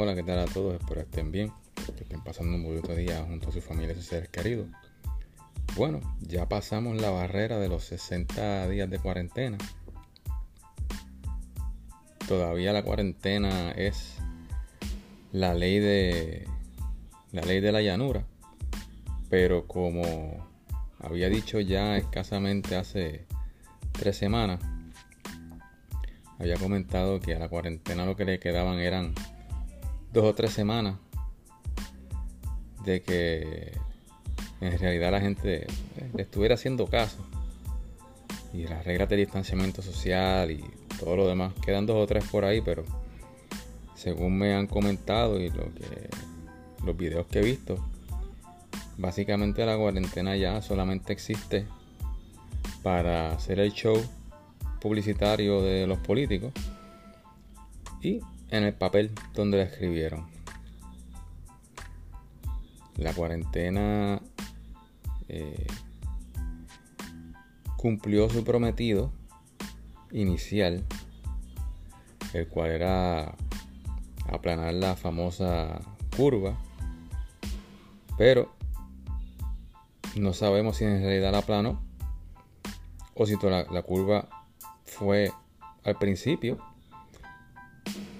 Hola, ¿qué tal a todos? Espero estén bien, que estén pasando un bonito día junto a sus familias y seres queridos. Bueno, ya pasamos la barrera de los 60 días de cuarentena. Todavía la cuarentena es la ley de la ley de la llanura, pero como había dicho ya escasamente hace tres semanas, había comentado que a la cuarentena lo que le quedaban eran dos o tres semanas de que en realidad la gente estuviera haciendo caso. Y las reglas de distanciamiento social y todo lo demás quedan dos o tres por ahí pero según me han comentado y lo que los videos que he visto básicamente la cuarentena ya solamente existe para hacer el show publicitario de los políticos y en el papel donde la escribieron. La cuarentena eh, cumplió su prometido inicial, el cual era aplanar la famosa curva, pero no sabemos si en realidad la aplanó o si toda la curva fue al principio,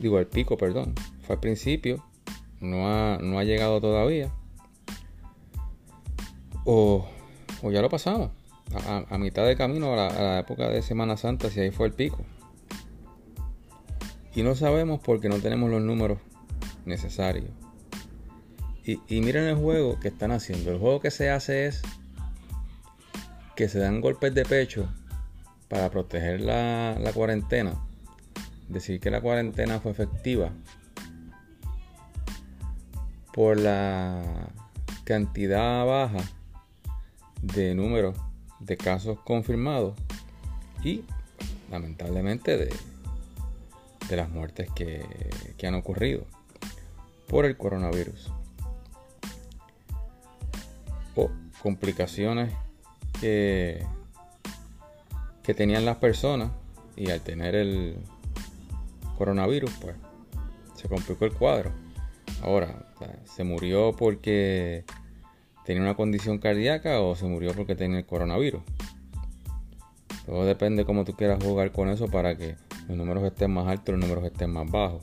digo al pico, perdón, fue al principio, no ha, no ha llegado todavía, o, o ya lo pasamos, a, mitad de camino a la, época de Semana Santa, si ahí fue el pico. Y no sabemos porque no tenemos los números necesarios. Y, y, miren el juego que están haciendo. El juego que se hace es que se dan golpes de pecho para proteger la, cuarentena, decir que la cuarentena fue efectiva por la cantidad baja de números de casos confirmados y lamentablemente de, de las muertes que, que han ocurrido por el coronavirus. O complicaciones que que tenían las personas y al tener el coronavirus, pues se complicó el cuadro. Ahora, ¿se murió porque tenía una condición cardíaca o se murió porque tenía el coronavirus? Todo depende cómo tú quieras jugar con eso para que los números estén más altos, los números estén más bajos.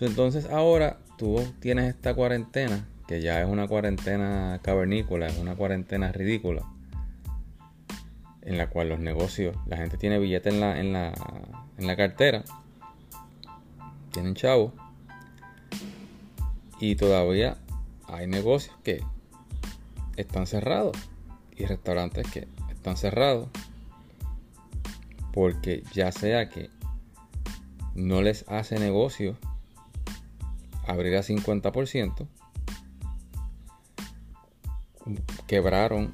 Entonces ahora tú tienes esta cuarentena, que ya es una cuarentena cavernícola, es una cuarentena ridícula en la cual los negocios, la gente tiene billetes en la, en la, en la cartera, tienen chavo y todavía hay negocios que están cerrados y restaurantes que están cerrados porque ya sea que no les hace negocio abrir a 50%, quebraron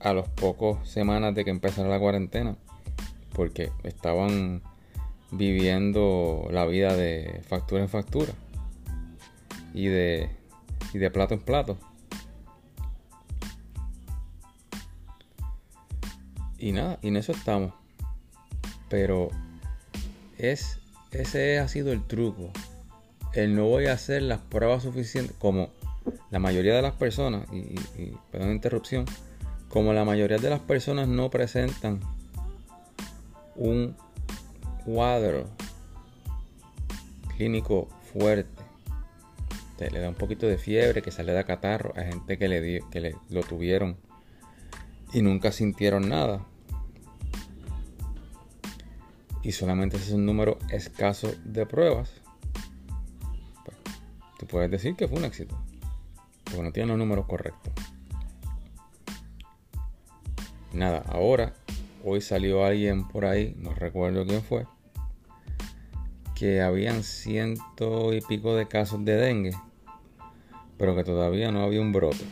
a los pocos semanas de que empezara la cuarentena, porque estaban viviendo la vida de factura en factura y de, y de plato en plato. Y nada, y en eso estamos. Pero es, ese ha sido el truco. El no voy a hacer las pruebas suficientes como la mayoría de las personas, y, y perdón interrupción, como la mayoría de las personas no presentan un cuadro clínico fuerte, te le da un poquito de fiebre, que sale de catarro, a gente que le, que le lo tuvieron y nunca sintieron nada. Y solamente es un número escaso de pruebas. Pues, tú puedes decir que fue un éxito, porque no tiene los números correctos. Nada, ahora, hoy salió alguien por ahí, no recuerdo quién fue, que habían ciento y pico de casos de dengue, pero que todavía no había un brote.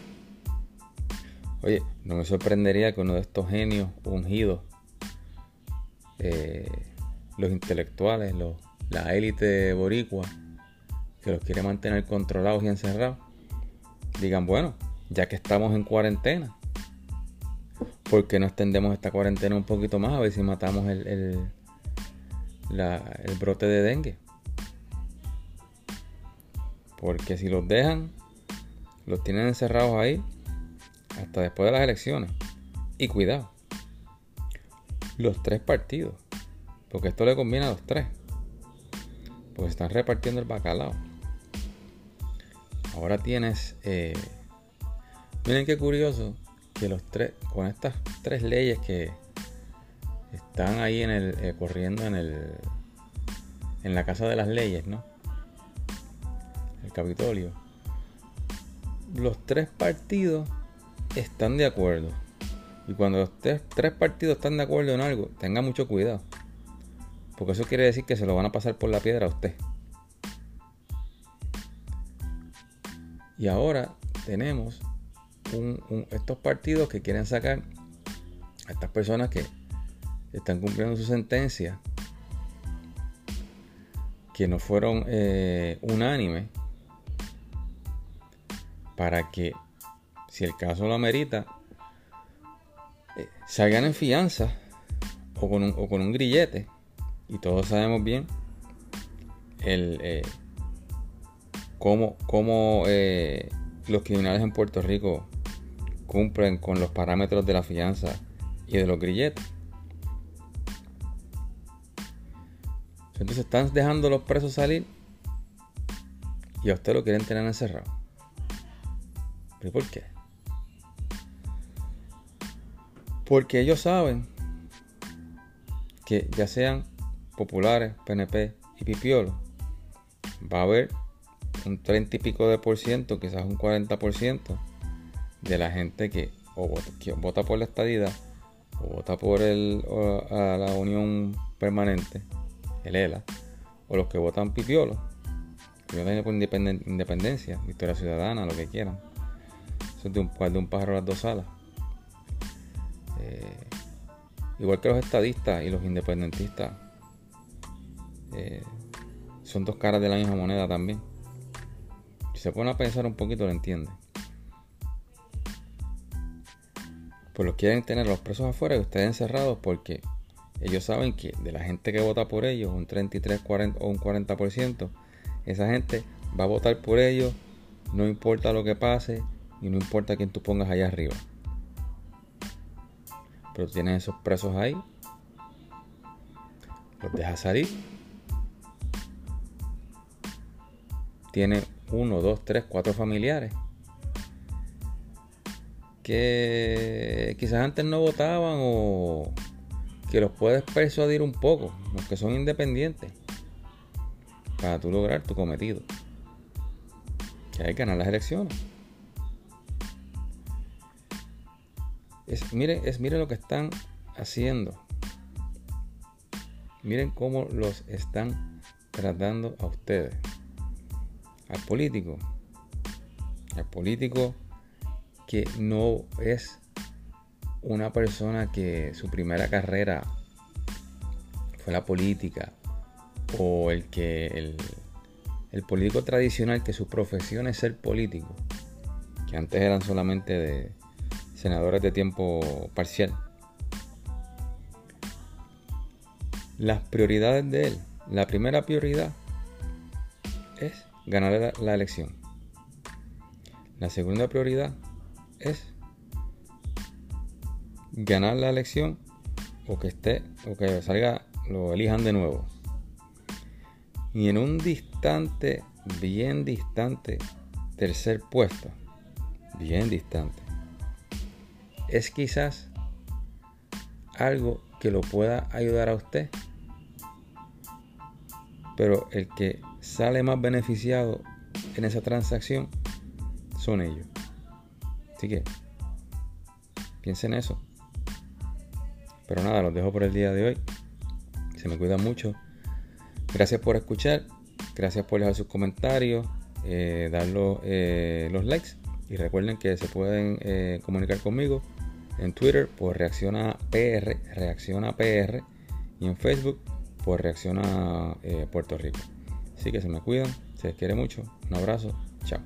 Oye, no me sorprendería que uno de estos genios ungidos, eh, los intelectuales, la élite boricua, que los quiere mantener controlados y encerrados, digan, bueno, ya que estamos en cuarentena, ¿Por qué no extendemos esta cuarentena un poquito más? A ver si matamos el, el brote de dengue. Porque si los dejan, los tienen encerrados ahí hasta después de las elecciones. Y cuidado, los tres partidos, porque esto le conviene a los tres, pues están repartiendo el bacalao. Ahora tienes, eh, miren qué curioso que los tres, con estas tres leyes que están ahí en el, eh, corriendo en el, en la casa de las leyes, ¿no? El Capitolio. Los tres partidos están de acuerdo. Y cuando los tres, tres partidos están de acuerdo en algo, tenga mucho cuidado. Porque eso quiere decir que se lo van a pasar por la piedra a usted. Y ahora tenemos estos partidos que quieren sacar a estas personas que están cumpliendo su sentencia, que no fueron eh, unánimes, para que, si el caso lo amerita, eh, salgan en fianza o con, un, o con un grillete. Y todos sabemos bien el, eh, cómo, eh, los criminales en Puerto Rico cumplen con los parámetros de la fianza y de los grilletes. Entonces están dejando los presos salir y a usted lo quieren tener encerrado. ¿Pero por qué? Porque ellos saben que ya sean populares, PNP y pipiolos, va a haber un 30 y pico de por ciento, quizás un 40 por ciento de la gente que o vota, por la estadidad o vota por el, la unión permanente, el ELA, o los que votan pipiolo, que votan por independencia, victoria ciudadana, lo que quieran. Eso es de un, pájaro a las dos alas. Eh, igual que los estadistas y los independentistas, eh, son dos caras de la misma moneda también. Si se pone a pensar un poquito, lo entiende. Pues los quieren tener los presos afuera y ustedes encerrados porque ellos saben que de la gente que vota por ellos, un 33 40, o un 40%, esa gente va a votar por ellos, no importa lo que pase y no importa quién tú pongas allá arriba. Pero tienes esos presos ahí, los dejas salir, tiene uno, dos, tres, cuatro familiares que quizás antes no votaban o que los puedes persuadir un poco, los que son independientes, para tú lograr tu cometido, que hay que ganar las elecciones. Es, miren, es, miren lo que están haciendo. Miren cómo los están tratando a ustedes al político, al político que no es una persona que su primera carrera fue la política o el que el, político tradicional que su profesión es ser político, que antes eran solamente de senadores de tiempo parcial. Las prioridades de él, la primera prioridad es ganar la, elección. La segunda prioridad es ganar la elección o que esté o que salga lo elijan de nuevo. Y en un distante, bien distante tercer puesto, bien distante, es quizás algo que lo pueda ayudar a usted. Pero el que sale más beneficiado en esa transacción son ellos. Así que piensen en eso. Pero nada, los dejo por el día de hoy. Se me cuidan mucho. Gracias por escuchar. Gracias por dejar sus comentarios. Eh, dar eh, los, likes. Y recuerden que se pueden eh, comunicar conmigo en Twitter por Reacciona PR, Reacciona PR. Y en Facebook por Reacciona Puerto Rico. Así que se me cuidan, se les quiere mucho. Un abrazo, chao.